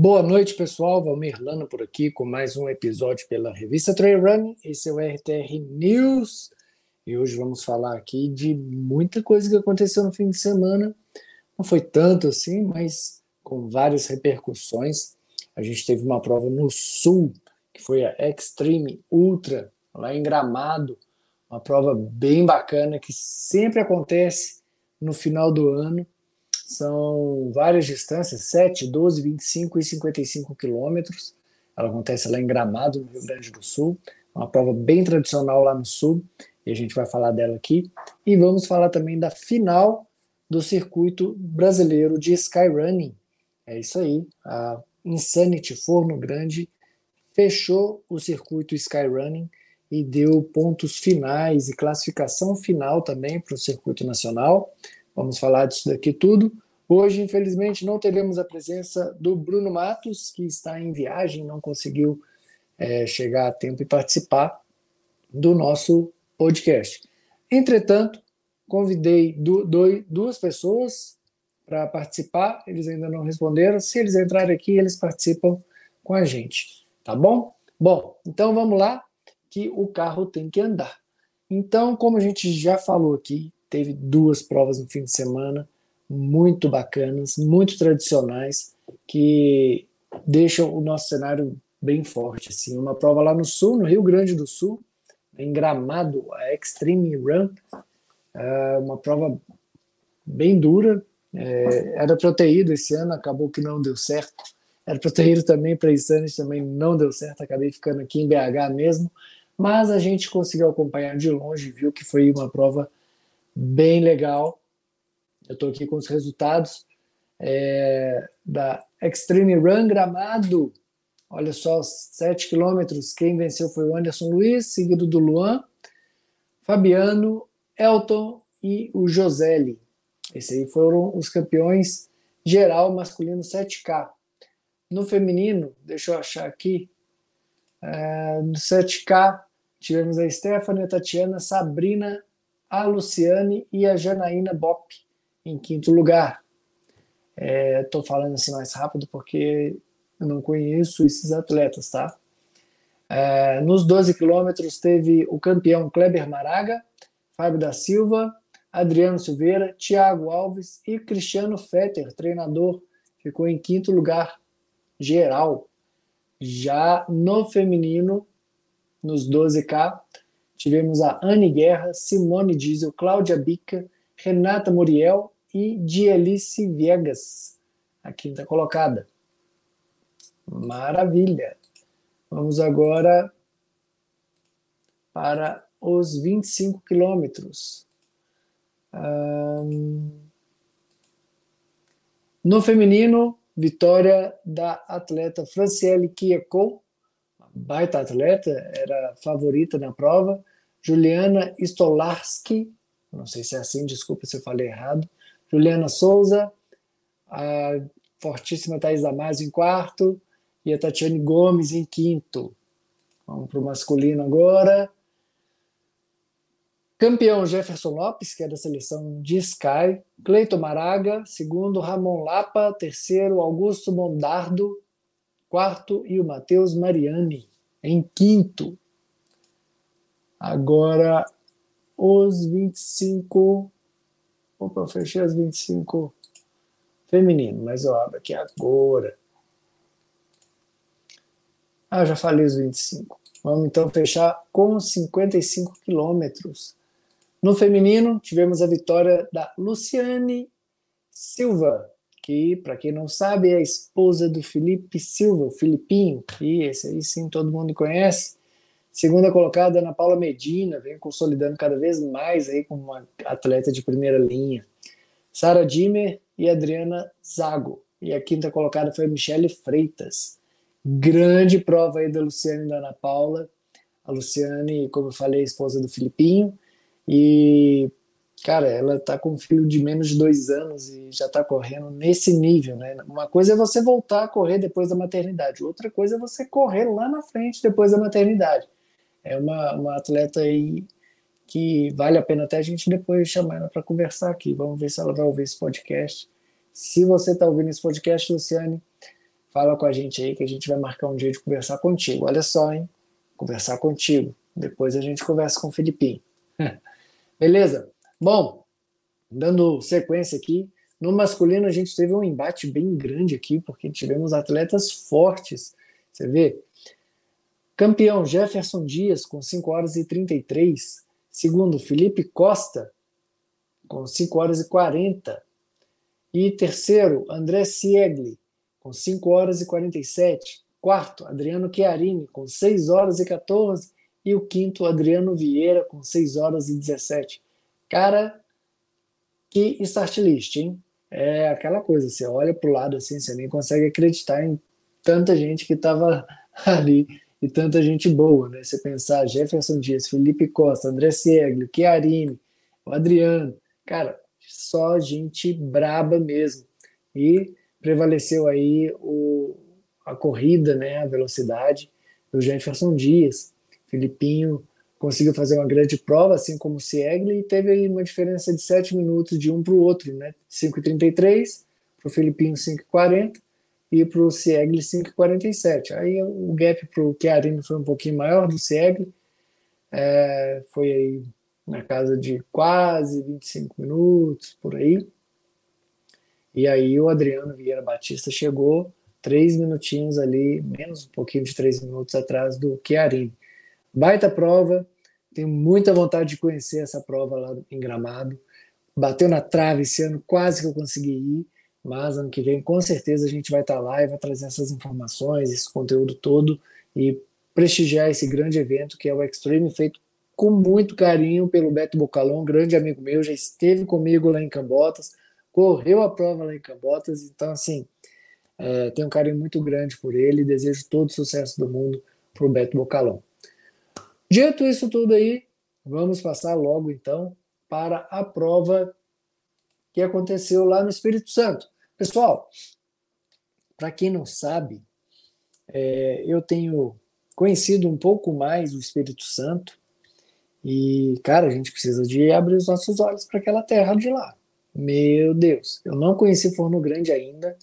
Boa noite, pessoal. Valmir Lana por aqui com mais um episódio pela revista Trail Run. Esse é o RTR News e hoje vamos falar aqui de muita coisa que aconteceu no fim de semana. Não foi tanto assim, mas com várias repercussões. A gente teve uma prova no Sul, que foi a Extreme Ultra, lá em Gramado. Uma prova bem bacana que sempre acontece no final do ano são várias distâncias, 7, 12, 25 e 55 quilômetros. Ela acontece lá em Gramado, no Rio Grande do Sul. Uma prova bem tradicional lá no Sul, e a gente vai falar dela aqui. E vamos falar também da final do circuito brasileiro de Skyrunning. É isso aí, a Insanity Forno Grande fechou o circuito Skyrunning e deu pontos finais e classificação final também para o circuito nacional. Vamos falar disso daqui tudo. Hoje, infelizmente, não teremos a presença do Bruno Matos, que está em viagem, não conseguiu é, chegar a tempo e participar do nosso podcast. Entretanto, convidei du dois, duas pessoas para participar, eles ainda não responderam. Se eles entrarem aqui, eles participam com a gente, tá bom? Bom, então vamos lá, que o carro tem que andar. Então, como a gente já falou aqui, teve duas provas no fim de semana muito bacanas, muito tradicionais, que deixam o nosso cenário bem forte. Assim. Uma prova lá no sul, no Rio Grande do Sul, em Gramado, a Extreme Run, é uma prova bem dura. É, era para ter ido esse ano, acabou que não deu certo. Era para ter ido também para Insanes, também não deu certo, acabei ficando aqui em BH mesmo. Mas a gente conseguiu acompanhar de longe, viu que foi uma prova bem legal. Eu estou aqui com os resultados é, da Extreme Run Gramado. Olha só, 7 quilômetros. Quem venceu foi o Anderson Luiz, seguido do Luan, Fabiano, Elton e o Joselli. Esses aí foram os campeões geral masculino 7K. No feminino, deixa eu achar aqui, é, no 7K tivemos a Stephanie, a Tatiana, Sabrina a Luciane e a Janaína Bop em quinto lugar. Estou é, falando assim mais rápido porque eu não conheço esses atletas, tá? É, nos 12 quilômetros teve o campeão Kleber Maraga, Fábio da Silva, Adriano Silveira, Thiago Alves e Cristiano Fetter, treinador, ficou em quinto lugar geral. Já no feminino, nos 12K, Tivemos a Anne Guerra, Simone Diesel, Cláudia Bica, Renata Muriel e Dielice Viegas, a quinta colocada. Maravilha! Vamos agora para os 25 quilômetros. Um... No feminino, vitória da atleta Franciele Kiekou, baita atleta, era favorita na prova. Juliana Stolarski, não sei se é assim, desculpa se eu falei errado. Juliana Souza, a fortíssima Thais Damasio em quarto e a Tatiane Gomes em quinto. Vamos para o masculino agora. Campeão Jefferson Lopes, que é da seleção de Sky. Cleiton Maraga, segundo Ramon Lapa, terceiro Augusto Mondardo, quarto e o Matheus Mariani em quinto. Agora, os 25. Opa, eu fechei as 25 feminino, mas eu abro aqui agora. Ah, já falei os 25. Vamos então fechar com 55 quilômetros. No feminino, tivemos a vitória da Luciane Silva, que, para quem não sabe, é a esposa do Felipe Silva, o Filipinho, que esse aí sim todo mundo conhece. Segunda colocada, Ana Paula Medina, vem consolidando cada vez mais aí como uma atleta de primeira linha. Sara Dimmer e Adriana Zago. E a quinta colocada foi Michele Freitas. Grande prova aí da Luciane e da Ana Paula. A Luciane, como eu falei, é esposa do Filipinho. E cara, ela tá com um filho de menos de dois anos e já tá correndo nesse nível, né? Uma coisa é você voltar a correr depois da maternidade, outra coisa é você correr lá na frente depois da maternidade. É uma, uma atleta aí que vale a pena até a gente depois chamar ela para conversar aqui. Vamos ver se ela vai ouvir esse podcast. Se você está ouvindo esse podcast, Luciane, fala com a gente aí que a gente vai marcar um dia de conversar contigo. Olha só, hein? Conversar contigo. Depois a gente conversa com o Filipinho. Beleza? Bom, dando sequência aqui, no masculino a gente teve um embate bem grande aqui, porque tivemos atletas fortes. Você vê? Campeão Jefferson Dias com 5 horas e 33. Segundo, Felipe Costa com 5 horas e 40. E terceiro, André Siegli com 5 horas e 47. Quarto, Adriano Chiarini com 6 horas e 14. E o quinto, Adriano Vieira com 6 horas e 17. Cara, que start list, hein? É aquela coisa, você olha para o lado assim, você nem consegue acreditar em tanta gente que estava ali e tanta gente boa, né? Você pensar Jefferson Dias, Felipe Costa, André Sieglio, Chiarini, o Adriano, cara, só gente braba mesmo. E prevaleceu aí o, a corrida, né, a velocidade do Jefferson Dias. Filipinho conseguiu fazer uma grande prova, assim como o Siegli, e teve aí uma diferença de 7 minutos de um para o outro, né? 5,33 para o Filipinho 5,40 e para o Siegli 5,47. Aí o gap para o Chiarini foi um pouquinho maior do Siegli, é, foi aí na casa de quase 25 minutos, por aí. E aí o Adriano Vieira Batista chegou três minutinhos ali, menos um pouquinho de três minutos atrás do Chiarini. Baita prova, tenho muita vontade de conhecer essa prova lá em Gramado. Bateu na trave esse ano, quase que eu consegui ir, mas ano que vem com certeza a gente vai estar lá e vai trazer essas informações, esse conteúdo todo e prestigiar esse grande evento que é o Extreme, feito com muito carinho pelo Beto Bocalon, grande amigo meu, já esteve comigo lá em Cambotas, correu a prova lá em Cambotas, então assim, é, tenho um carinho muito grande por ele e desejo todo o sucesso do mundo para o Beto Bocalon. Dito isso tudo aí, vamos passar logo então para a prova que aconteceu lá no Espírito Santo. Pessoal, para quem não sabe, é, eu tenho conhecido um pouco mais o Espírito Santo e, cara, a gente precisa de abrir os nossos olhos para aquela terra de lá. Meu Deus, eu não conheci Forno Grande ainda,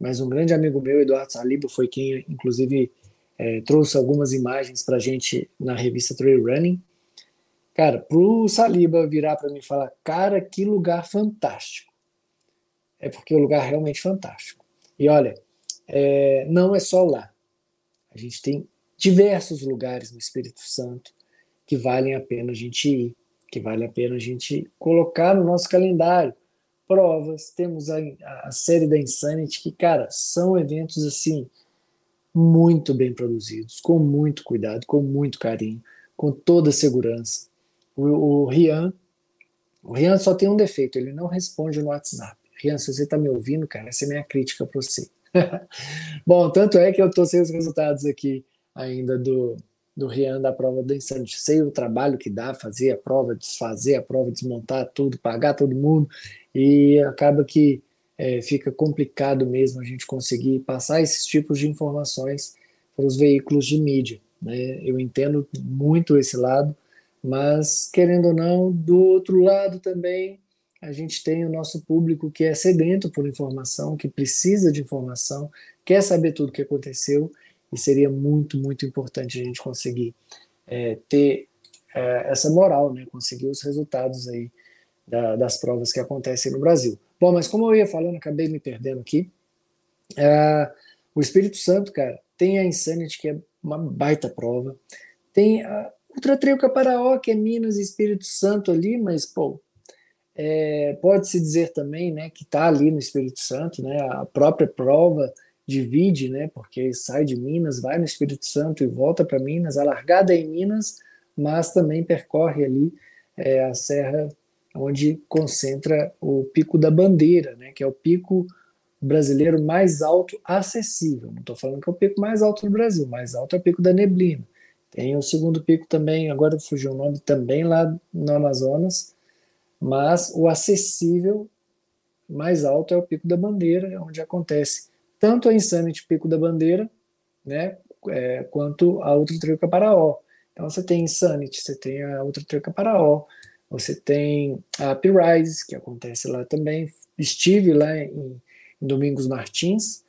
mas um grande amigo meu, Eduardo Saliba, foi quem, inclusive, é, trouxe algumas imagens para a gente na revista Trail Running. Cara, pro Saliba virar para mim e falar, cara, que lugar fantástico. É porque o lugar é realmente fantástico. E olha, é, não é só lá. A gente tem diversos lugares no Espírito Santo que valem a pena a gente ir, que vale a pena a gente colocar no nosso calendário. Provas, temos a, a série da Insanity, que, cara, são eventos assim muito bem produzidos, com muito cuidado, com muito carinho, com toda a segurança. O, o Rian, o Rian só tem um defeito, ele não responde no WhatsApp. Rian, se você está me ouvindo, cara, essa é minha crítica para você. Bom, tanto é que eu estou sem os resultados aqui ainda do, do Rian da prova do Insanity. Sei o trabalho que dá fazer a prova, desfazer a prova, desmontar tudo, pagar todo mundo, e acaba que é, fica complicado mesmo a gente conseguir passar esses tipos de informações para os veículos de mídia. Né? Eu entendo muito esse lado, mas querendo ou não, do outro lado também a gente tem o nosso público que é sedento por informação, que precisa de informação, quer saber tudo o que aconteceu e seria muito, muito importante a gente conseguir é, ter é, essa moral, né? conseguir os resultados aí da, das provas que acontecem no Brasil. Bom, mas como eu ia falando, acabei me perdendo aqui. É, o Espírito Santo, cara, tem a Insanity, que é uma baita prova. Tem a Ultra Trail Caparaó, que é Minas e Espírito Santo ali, mas, pô, é, pode-se dizer também, né, que está ali no Espírito Santo, né, a própria prova divide, né, porque sai de Minas, vai no Espírito Santo e volta para Minas, a largada é em Minas, mas também percorre ali é, a Serra onde concentra o Pico da Bandeira, né, que é o pico brasileiro mais alto acessível. Não estou falando que é o pico mais alto do Brasil, mais alto é o Pico da Neblina. Tem o segundo pico também, agora fugiu o nome, também lá no Amazonas, mas o acessível mais alto é o Pico da Bandeira, onde acontece tanto a Insanity Pico da Bandeira, né, é, quanto a Ultra Trail Caparaó. Então você tem Insanity, você tem a Ultra Trail Caparaó, você tem a P-Rise, que acontece lá também. Estive lá em, em Domingos Martins,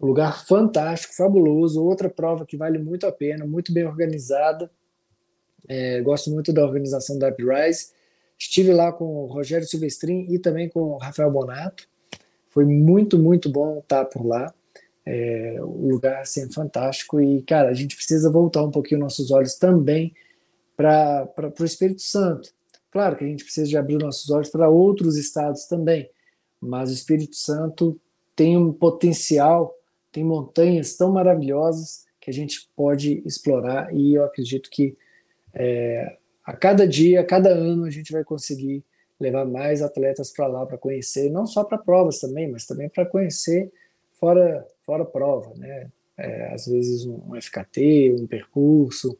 Um lugar fantástico, fabuloso, outra prova que vale muito a pena, muito bem organizada. É, gosto muito da organização da Uprise. Estive lá com o Rogério Silvestrin e também com o Rafael Bonato. Foi muito, muito bom estar por lá. É, o lugar assim, fantástico e, cara, a gente precisa voltar um pouquinho nossos olhos também para o Espírito Santo. Claro que a gente precisa de abrir nossos olhos para outros estados também, mas o Espírito Santo tem um potencial, tem montanhas tão maravilhosas que a gente pode explorar e eu acredito que é, a cada dia, a cada ano, a gente vai conseguir levar mais atletas para lá para conhecer, não só para provas também, mas também para conhecer fora, fora prova, né? É, às vezes um, um FKT, um percurso.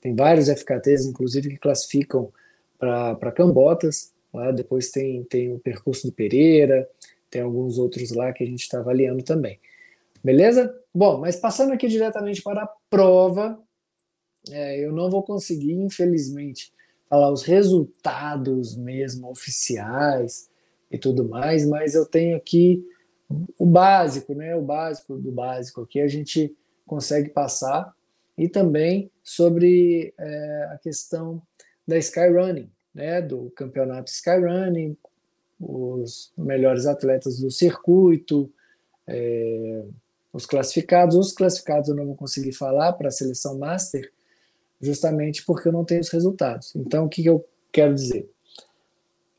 Tem vários FKTs, inclusive, que classificam para Cambotas. Lá depois tem, tem o percurso do Pereira, tem alguns outros lá que a gente está avaliando também. Beleza? Bom, mas passando aqui diretamente para a prova, é, eu não vou conseguir, infelizmente, falar os resultados mesmo oficiais e tudo mais, mas eu tenho aqui o básico, né? O básico do básico aqui a gente consegue passar e também sobre é, a questão da Skyrunning, né? Do campeonato Skyrunning, os melhores atletas do circuito, é, os classificados. Os classificados eu não vou conseguir falar para a seleção master, justamente porque eu não tenho os resultados. Então, o que, que eu quero dizer?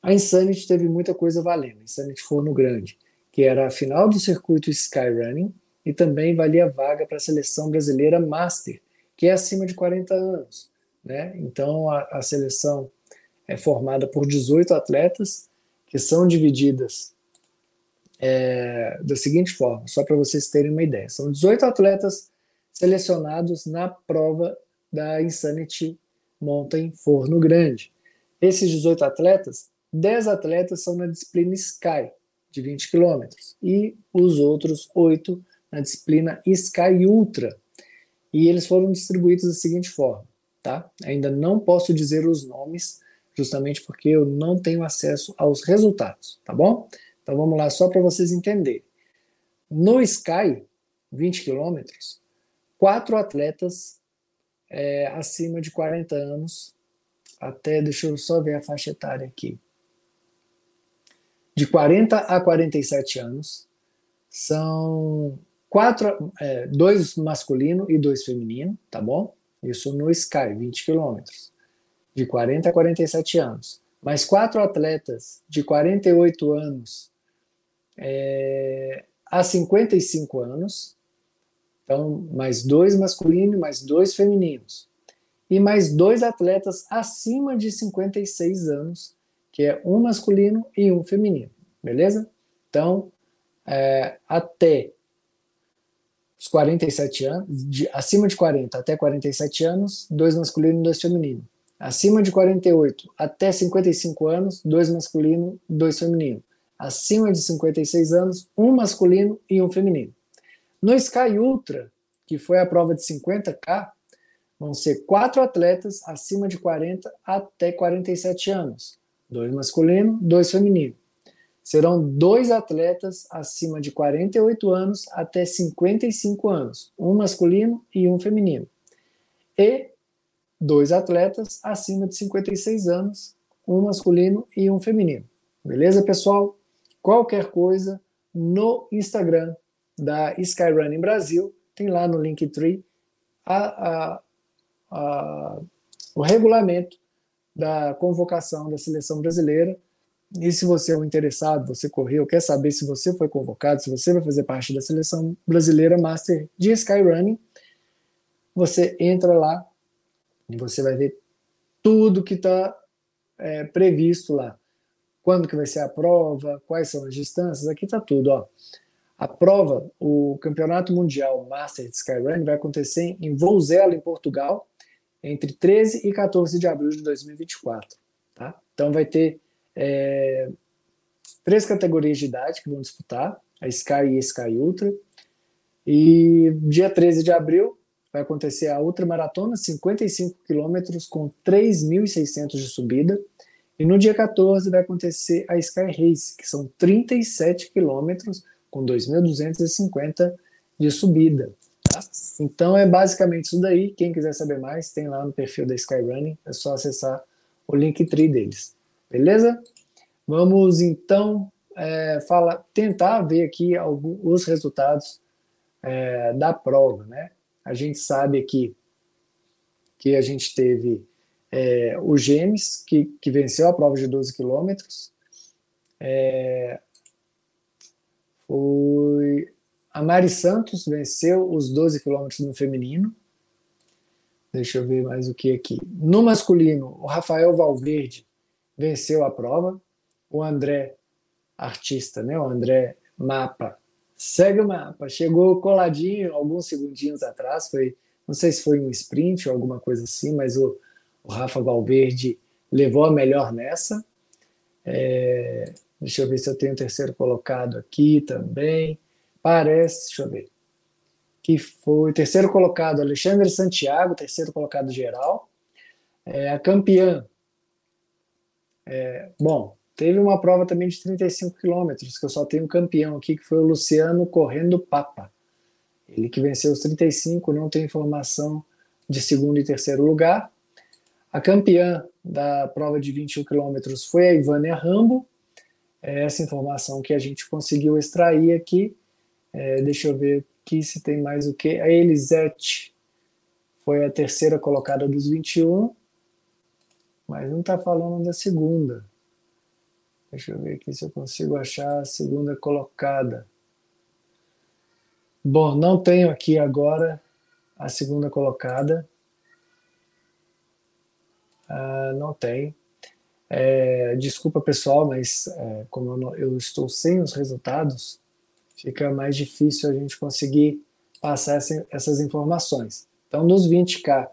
A Insanity teve muita coisa valendo. A Insanity Forno Grande, que era a final do circuito Skyrunning e também valia vaga para a seleção brasileira Master, que é acima de 40 anos. Né? Então, a, a seleção é formada por 18 atletas, que são divididas é, da seguinte forma, só para vocês terem uma ideia: são 18 atletas selecionados na prova da Insanity Mountain Forno Grande. Esses 18 atletas, 10 atletas são na disciplina Sky, de 20 km, e os outros 8 na disciplina Sky Ultra. E eles foram distribuídos da seguinte forma, tá? Ainda não posso dizer os nomes, justamente porque eu não tenho acesso aos resultados, tá bom? Então vamos lá, só para vocês entenderem. No Sky, 20 km, quatro atletas é, acima de 40 anos, até, deixa eu só ver a faixa etária aqui, de 40 a 47 anos, são quatro, é, dois masculino e dois feminino, tá bom? Isso no Sky, 20 quilômetros, de 40 a 47 anos. Mais quatro atletas de 48 anos é, a 55 anos, então, mais dois masculinos, mais dois femininos. E mais dois atletas acima de 56 anos, que é um masculino e um feminino. Beleza? Então, é, até os 47 anos, de, acima de 40 até 47 anos, dois masculinos e dois femininos. Acima de 48 até 55 anos, dois masculinos, dois femininos. Acima de 56 anos, um masculino e um feminino. No Sky Ultra, que foi a prova de 50K, vão ser quatro atletas acima de 40 até 47 anos, dois masculinos, dois femininos. Serão dois atletas acima de 48 anos até 55 anos, um masculino e um feminino. E dois atletas acima de 56 anos, um masculino e um feminino. Beleza, pessoal? Qualquer coisa no Instagram da Skyrunning Brasil, tem lá no Linktree a, a, a, o regulamento da convocação da seleção brasileira. E se você é um interessado, você correu, quer saber se você foi convocado, se você vai fazer parte da seleção brasileira Master de Skyrunning, você entra lá e você vai ver tudo que está é, previsto lá. Quando que vai ser a prova, quais são as distâncias, aqui está tudo. Ó. A prova, o Campeonato Mundial Master de Skyrun vai acontecer em Vouzela, em Portugal, entre 13 e 14 de abril de 2024. Tá? Então vai ter é, três categorias de idade que vão disputar, a Sky e a Sky Ultra. E dia 13 de abril vai acontecer a Ultramaratona, 55 quilômetros com 3.600 de subida. E no dia 14 vai acontecer a Sky Race, que são 37 quilômetros com 2.250 de subida. Tá? Então é basicamente isso daí. Quem quiser saber mais, tem lá no perfil da Skyrunning, é só acessar o Linktree deles. Beleza? Vamos então é, fala, tentar ver aqui alguns, os resultados é, da prova. Né? A gente sabe aqui que a gente teve é, o Gêmeos, que, que venceu a prova de 12 quilômetros. É, foi a Mari Santos venceu os 12 quilômetros no feminino. Deixa eu ver mais o que aqui. No masculino, o Rafael Valverde venceu a prova. O André, artista, né? O André Mapa, segue o mapa. Chegou coladinho alguns segundinhos atrás. Foi, não sei se foi um sprint ou alguma coisa assim, mas o, o Rafa Valverde levou a melhor nessa. É, deixa eu ver se eu tenho o terceiro colocado aqui também. Parece, deixa eu ver. Que foi terceiro colocado Alexandre Santiago, terceiro colocado geral. É, a campeã. É, bom, teve uma prova também de 35 quilômetros, que eu só tenho um campeão aqui, que foi o Luciano Correndo Papa. Ele que venceu os 35, não tem informação de segundo e terceiro lugar. A campeã da prova de 21 quilômetros foi a Ivânia Rambo. É essa informação que a gente conseguiu extrair aqui. É, deixa eu ver aqui se tem mais o que. A Elisete foi a terceira colocada dos 21, mas não está falando da segunda. Deixa eu ver aqui se eu consigo achar a segunda colocada. Bom, não tenho aqui agora a segunda colocada. Uh, não tem. É, desculpa, pessoal, mas é, como eu, não, eu, estou sem os resultados, fica mais difícil a gente conseguir passar essa, essas informações. Então, nos 20K,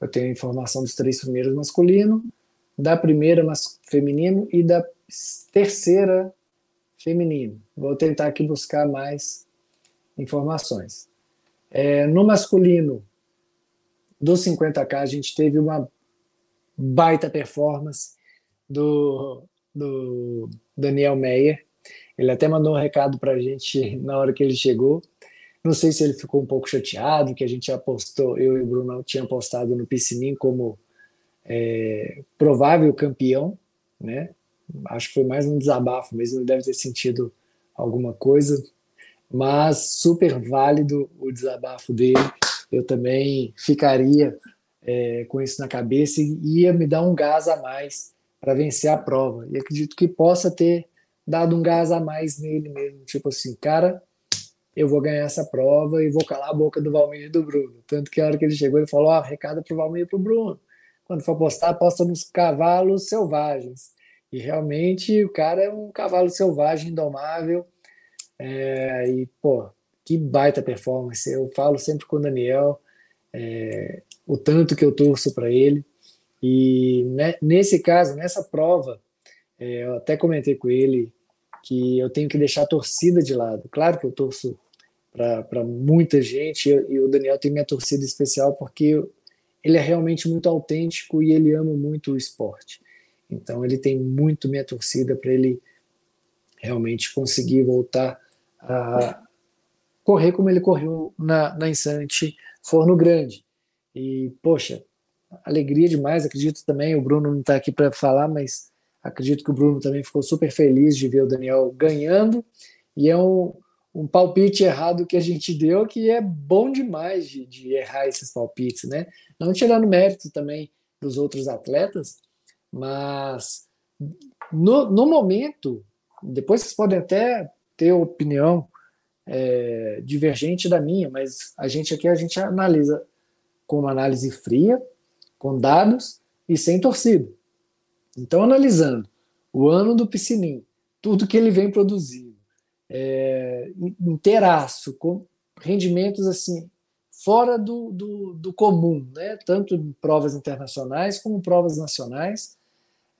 eu tenho a informação dos três primeiros masculino, da primeira mas, feminino e da terceira feminino. Vou tentar aqui buscar mais informações. É, no masculino, dos 50K, a gente teve uma baita performance do, do Daniel Meyer. Ele até mandou um recado para a gente na hora que ele chegou. Não sei se ele ficou um pouco chateado, que a gente apostou, eu e o Bruno tinha apostado no Piscinim como é, provável campeão, né? Acho que foi mais um desabafo mesmo, ele deve ter sentido alguma coisa, mas super válido o desabafo dele. Eu também ficaria é, com isso na cabeça e ia me dar um gás a mais para vencer a prova. E acredito que possa ter dado um gás a mais nele mesmo, tipo assim, cara, eu vou ganhar essa prova e vou calar a boca do Valmir e do Bruno. Tanto que a hora que ele chegou, ele falou: ó, oh, recado pro Valmir e pro Bruno. Quando for apostar, aposta nos cavalos selvagens. E realmente o cara é um cavalo selvagem, indomável. É, e, pô, que baita performance. Eu falo sempre com o Daniel. É, o tanto que eu torço para ele. E né, nesse caso, nessa prova, é, eu até comentei com ele que eu tenho que deixar a torcida de lado. Claro que eu torço para muita gente e, e o Daniel tem minha torcida especial porque ele é realmente muito autêntico e ele ama muito o esporte. Então ele tem muito minha torcida para ele realmente conseguir voltar a correr como ele correu na, na Insante Forno Grande. E, poxa, alegria demais. Acredito também, o Bruno não está aqui para falar, mas acredito que o Bruno também ficou super feliz de ver o Daniel ganhando. E é um, um palpite errado que a gente deu, que é bom demais de, de errar esses palpites, né? Não tirando mérito também dos outros atletas, mas no, no momento, depois vocês podem até ter opinião é, divergente da minha, mas a gente aqui a gente analisa com uma análise fria, com dados e sem torcida. Então, analisando o ano do Piscinim, tudo que ele vem produzindo, é, inteiraço, com rendimentos assim fora do, do, do, comum, né? tanto em provas internacionais como provas nacionais,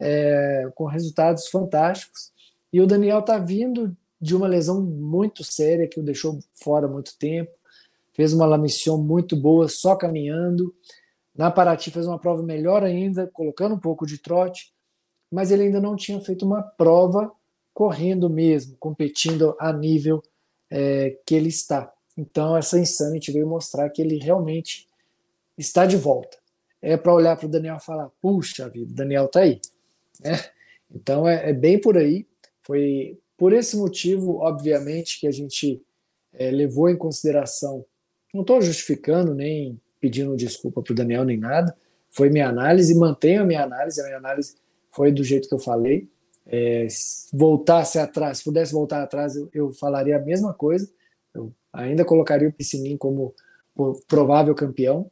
é, com resultados fantásticos. E o Daniel está vindo de uma lesão muito séria que o deixou fora muito tempo fez uma La muito boa, só caminhando. Na Paraty fez uma prova melhor ainda, colocando um pouco de trote, mas ele ainda não tinha feito uma prova correndo mesmo, competindo a nível é, que ele está. Então, essa Insanity veio mostrar que ele realmente está de volta. É para olhar para o Daniel e falar: puxa vida, Daniel está aí. Né? Então, é, é, bem por aí. Foi por esse motivo, obviamente, que a gente é, levou em consideração. Não estou justificando nem pedindo desculpa para o Daniel nem nada. Foi minha análise, mantenho a minha análise. A minha análise foi do jeito que eu falei. É, se voltasse atrás, se pudesse voltar atrás, eu, eu falaria a mesma coisa. Eu ainda colocaria o Piscinin como provável campeão,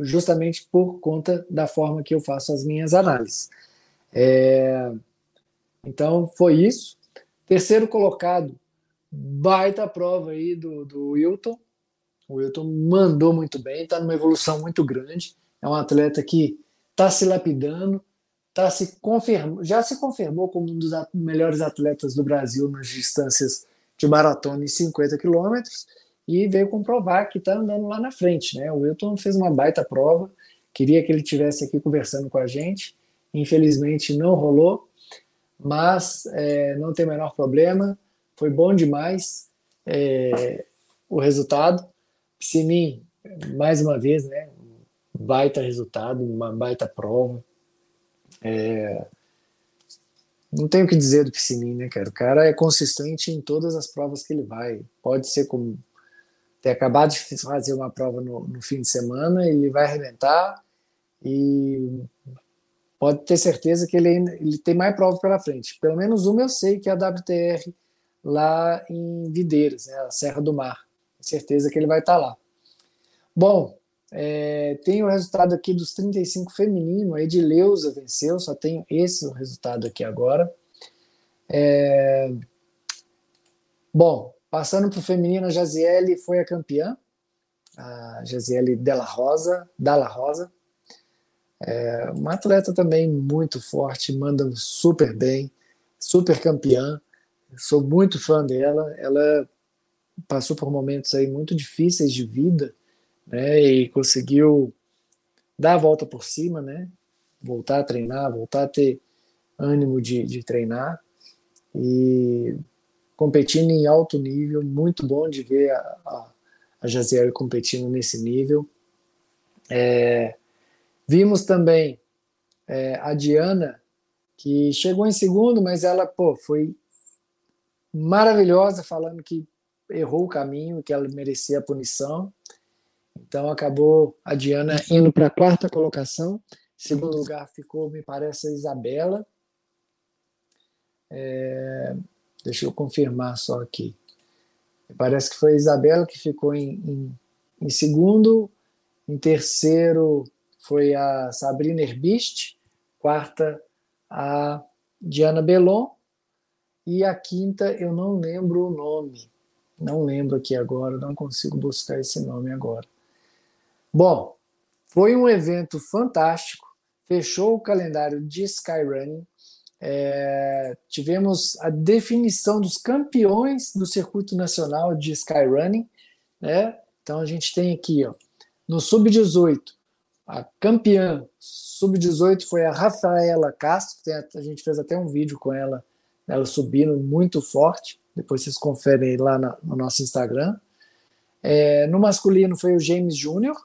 justamente por conta da forma que eu faço as minhas análises. É, então foi isso. Terceiro colocado, baita prova aí do, do Wilton. O Wilton mandou muito bem, está numa evolução muito grande. É um atleta que está se lapidando, tá se confirmou, já se confirmou como um dos melhores atletas do Brasil nas distâncias de maratona em 50 quilômetros e veio comprovar que está andando lá na frente. Né? O Wilton fez uma baita prova, queria que ele tivesse aqui conversando com a gente, infelizmente não rolou, mas é, não tem o menor problema, foi bom demais é, o resultado. Simin, mais uma vez, né, baita resultado, uma baita prova, é... Não tenho o que dizer do Piscininho, né, cara? O cara é consistente em todas as provas que ele vai. Pode ser como ter acabado de fazer uma prova no, no fim de semana, ele vai arrebentar e pode ter certeza que ele, ainda, ele tem mais prova pela frente. Pelo menos uma eu sei que é a WTR lá em Videiras, né, a Serra do Mar. Com certeza que ele vai estar lá. Bom, é, tem o resultado aqui dos 35 feminino, a Edileuza venceu, só tenho esse o resultado aqui agora. É, bom, passando para o feminino, a Jaziele foi a campeã, a Jaziele Della Rosa, Dalla Rosa. É, uma atleta também muito forte, manda super bem, super campeã. Sou muito fã dela. Ela passou por momentos aí muito difíceis de vida, né, e conseguiu dar a volta por cima, né, voltar a treinar, voltar a ter ânimo de, de treinar e competindo em alto nível, muito bom de ver a, a, a Jaziel competindo nesse nível. É, vimos também é, a Diana, que chegou em segundo, mas ela pô, foi maravilhosa, falando que errou o caminho, que ela merecia a punição. Então acabou a Diana indo para a quarta colocação. Segundo lugar ficou, me parece, a Isabela. É, deixa eu confirmar só aqui. Parece que foi a Isabela que ficou em, em, em segundo. Em terceiro foi a Sabrina Herbist. Quarta, a Diana Belon. E a quinta, eu não lembro o nome. Não lembro aqui agora, não consigo buscar esse nome agora. Bom, foi um evento fantástico, fechou o calendário de Skyrunning. É, tivemos a definição dos campeões do circuito nacional de Skyrunning. Né? Então a gente tem aqui ó, no Sub-18, a campeã Sub-18 foi a Rafaela Castro, a gente fez até um vídeo com ela, ela subindo muito forte. Depois vocês conferem lá na, no nosso Instagram. É, no masculino foi o James Júnior,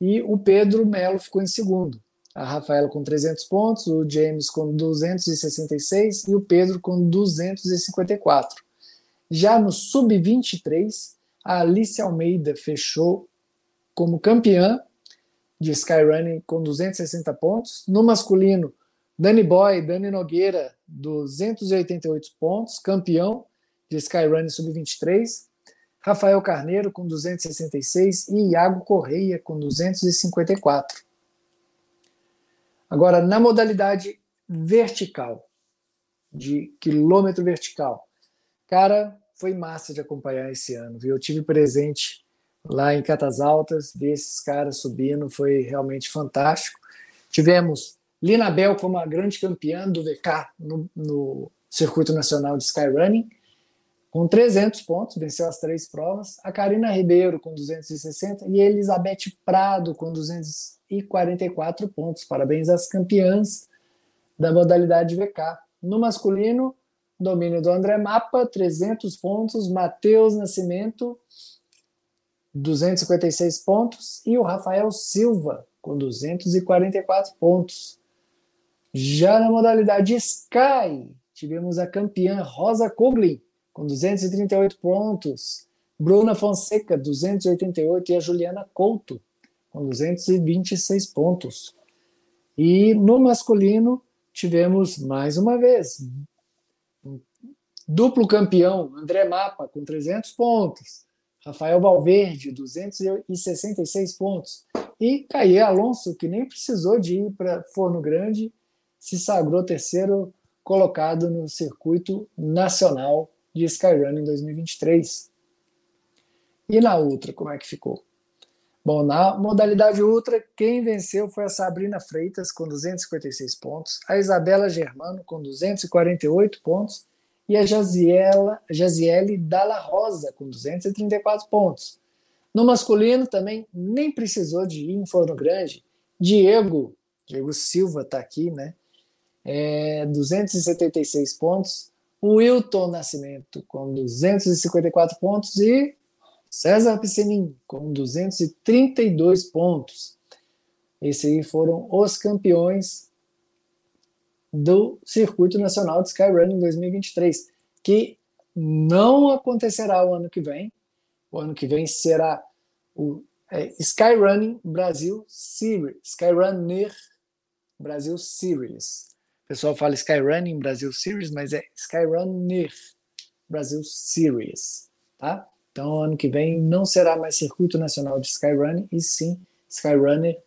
e o Pedro Melo ficou em segundo. A Rafaela com 300 pontos, o James com 266 e o Pedro com 254. Já no sub-23, a Alice Almeida fechou como campeã de Skyrunning com 260 pontos. No masculino, Dani Boy, Dani Nogueira, 288 pontos, campeão de Skyrunning sub-23. Rafael Carneiro com 266 e Iago Correia com 254. Agora, na modalidade vertical, de quilômetro vertical, cara, foi massa de acompanhar esse ano, viu? Eu tive presente lá em Catas Altas, ver esses caras subindo, foi realmente fantástico. Tivemos Lina Bell como a grande campeã do VK no, no Circuito Nacional de Skyrunning, com 300 pontos, venceu as três provas. A Karina Ribeiro com 260 e Elizabeth Prado com 244 pontos. Parabéns às campeãs da modalidade VK. No masculino, domínio do André Mapa, 300 pontos, Matheus Nascimento, 256 pontos, e o Rafael Silva, com 244 pontos. Já na modalidade Sky, tivemos a campeã Rosa Koglin, com 238 pontos, Bruna Fonseca, 288, e a Juliana Couto, com 226 pontos. E no masculino, tivemos mais uma vez duplo campeão, André Mapa, com 300 pontos, Rafael Valverde, 266 pontos, e Caê Alonso, que nem precisou de ir para Forno Grande, se sagrou terceiro colocado no circuito nacional de Skyrun em 2023. E na Ultra, como é que ficou? Bom, na modalidade Ultra, quem venceu foi a Sabrina Freitas, com 256 pontos, a Isabela Germano, com 248 pontos, e a Jaziele Dalla Rosa, com 234 pontos. No masculino também nem precisou de ir em Forno Grande. Diego, Diego Silva está aqui, né? É, 276 pontos. O Wilton Nascimento com 254 pontos e César Piscinin com 232 pontos. Esses aí foram os campeões do Circuito Nacional de Skyrunning 2023, que não acontecerá o ano que vem. O ano que vem será o é, Skyrunning Brasil Series, Skyrunner Brasil Series. Pessoal fala Skyrunning Brasil Series, mas é Skyrunner Brasil Series, tá? Então, ano que vem não será mais Circuito Nacional de Skyrunning, e sim Skyrunner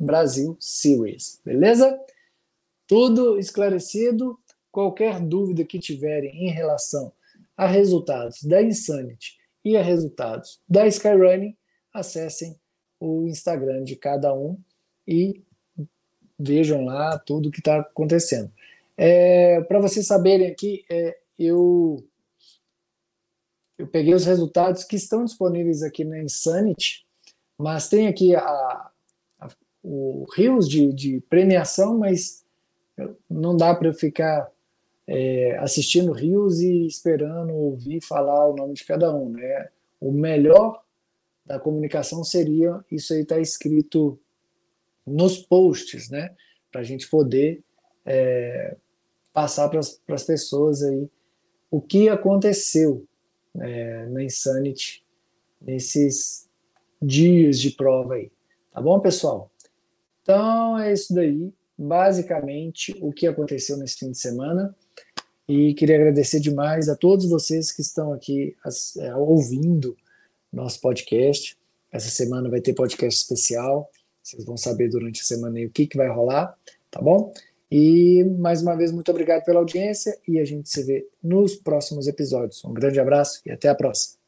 Brasil Series, beleza? Tudo esclarecido. Qualquer dúvida que tiverem em relação a resultados da Insanity e a resultados da Skyrunning, acessem o Instagram de cada um e vejam lá tudo o que está acontecendo. É, Para vocês saberem aqui, é, eu, eu peguei os resultados que estão disponíveis aqui na Insanity, mas tem aqui a, a, o rios de, de premiação, mas não dá para eu ficar é, assistindo rios e esperando ouvir falar o nome de cada um, né? O melhor da comunicação seria isso aí tá escrito nos posts, né? Para a gente poder é, passar para as pessoas aí o que aconteceu é, na Insanity nesses dias de prova aí. Tá bom, pessoal? Então é isso daí basicamente o que aconteceu nesse fim de semana. E queria agradecer demais a todos vocês que estão aqui é, ouvindo nosso podcast. Essa semana vai ter podcast especial. Vocês vão saber durante a semana aí o que, que vai rolar, tá bom? E mais uma vez, muito obrigado pela audiência e a gente se vê nos próximos episódios. Um grande abraço e até a próxima.